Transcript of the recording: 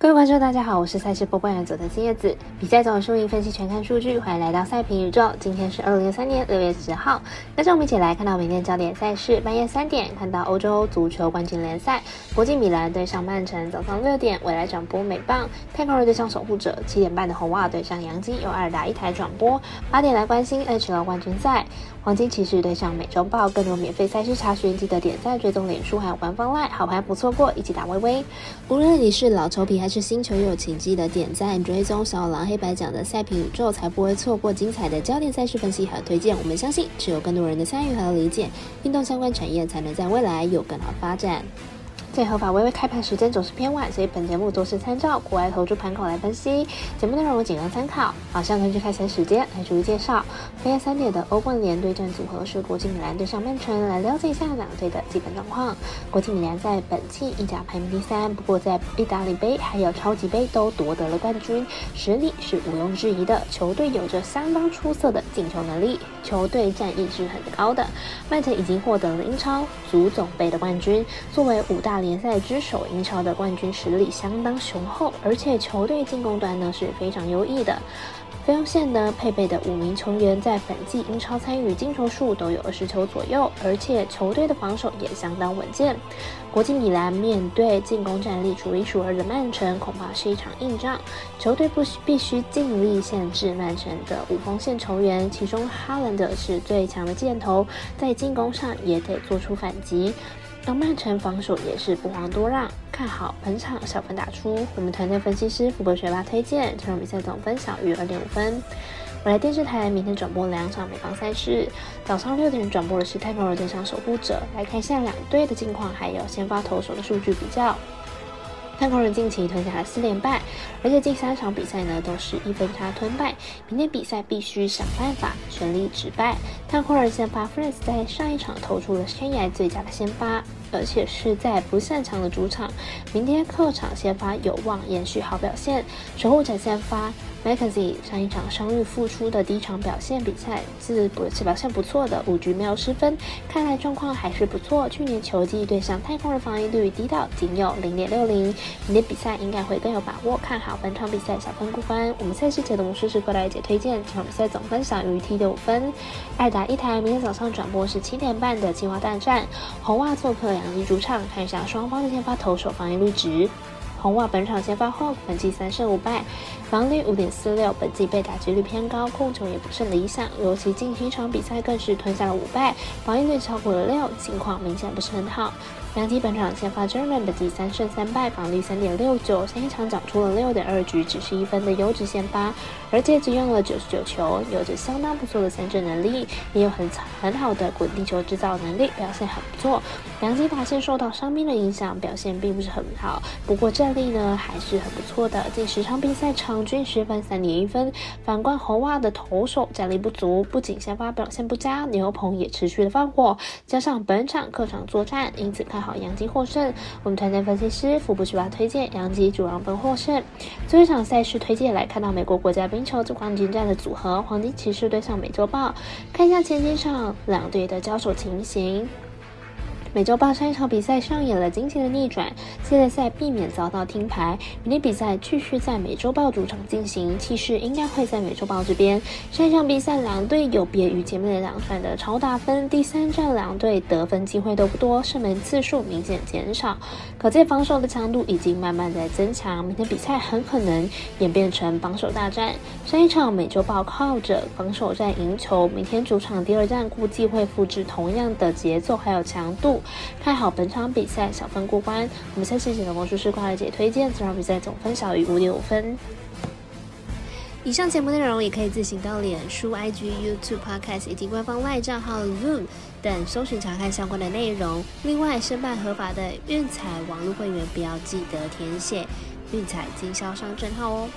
各位观众，大家好，我是赛事播报员佐藤新叶子。比赛总输赢分析全看数据，欢迎来到赛评宇宙。今天是二零二三年六月十号，跟着我们一起来看到明天焦点赛事。半夜三点看到欧洲足球冠军联赛，国际米兰对上曼城；早上六点未来转播美棒，太空人对上守护者；七点半的红袜对上洋基，由二打一台转播。八点来关心 H L 冠军赛，黄金骑士对上美洲豹。更多免费赛事查询，记得点赞、追踪脸书还有官方 LINE，好牌不错过，一起打微微。无论你是老球皮还是星球友，请记得点赞、追踪小狼黑白奖的赛评宇宙，才不会错过精彩的焦点赛事分析和推荐。我们相信，只有更多人的参与和理解，运动相关产业才能在未来有更好发展。最合法微微开盘时间总是偏晚，所以本节目都是参照国外投注盘口来分析，节目内容仅供参考。马上根据开赛时间来逐一介绍。半夜三点的欧冠联对战组合是国际米兰对上曼城，来了解一下两队的基本状况。国际米兰在本季意甲排名第三，不过在意大利杯还有超级杯都夺得了冠军，实力是毋庸置疑的。球队有着相当出色的进球能力，球队战意是很高的。曼城已经获得了英超足总杯的冠军，作为五大联。赛之首，英超的冠军实力相当雄厚，而且球队进攻端呢是非常优异的。费用线呢配备的五名球员在本季英超参与进球数都有二十球左右，而且球队的防守也相当稳健。国际米兰面对进攻战力数一数二的曼城，恐怕是一场硬仗。球队不需必须尽力限制曼城的五锋线球员，其中哈兰德是最强的箭头，在进攻上也得做出反击。而曼城防守也是不遑多让，看好本场小分打出。我们团队分析师福伯学霸推荐这场比赛总分小于二点五分。我来电视台明天转播两场美方赛事，早上六点转播的是太空人对上守护者，来看一下两队的近况，还有先发投手的数据比较。太空人近期吞下了四连败，而且近三场比赛呢都是一分差吞败。明天比赛必须想办法全力止败。太空人先发 f r e s 在上一场投出了生涯最佳的先发，而且是在不擅长的主场。明天客场先发有望延续好表现。守护者先发。M c k e n z i e 上一场伤愈复出的第一场表现比赛自不是表现不错的，五局没有失分，看来状况还是不错。去年球季对上太空人防御率低到仅有零点六零，明天比赛应该会更有把握。看好本场比赛小分过关。我们赛事解读模式是过来姐推荐，这场比赛总分小于 T 的五分。二打一台，明天早上转播是七点半的青蛙大战，红袜做客两地主场，看一下双方的先发投手防御率值。红袜本场先发后，本季三胜五败，防率五点四六，本季被打击率偏高，控球也不甚理想，尤其近期场比赛更是吞下了五败，防御率超过了六，情况明显不是很好。两基本场先发 German 本季三胜三败，防率三点六九，上一场长出了六点二局，只是一分的优质先发，而且只用了九十九球，有着相当不错的三振能力，也有很很好的滚地球制造能力，表现很不错。两基打线受到伤病的影响，表现并不是很好，不过这战力呢还是很不错的，近十场比赛场均十分三点一分。反观红袜的投手战力不足，不仅先发表现不佳，牛棚也持续的放火，加上本场客场作战，因此看好。杨基获胜，我们团队分析师福布斯巴推荐杨基主让分获胜。最后一场赛事推荐来看到美国国家冰球这冠军战的组合黄金骑士对上美洲豹，看一下前几场两队的交手情形。美洲豹上一场比赛上演了惊险的逆转，系列赛避免遭到停牌。明天比赛继续在美洲豹主场进行，气势应该会在美洲豹这边。上一场比赛两队有别于前面的两战的超大分，第三战两队得分机会都不多，射门次数明显减少，可见防守的强度已经慢慢在增强。明天比赛很可能演变成防守大战。上一场美洲豹靠着防守战赢球，明天主场第二战估计会复制同样的节奏还有强度。看好本场比赛小分过关。我们下期节的魔术师快乐姐推荐，这场比赛总分小于五点五分。以上节目内容也可以自行到脸书、IG、YouTube、Podcast 以及官方外账号 Zoom 等搜寻查看相关的内容。另外，申办合法的运彩网络会员，不要记得填写运彩经销商证号哦。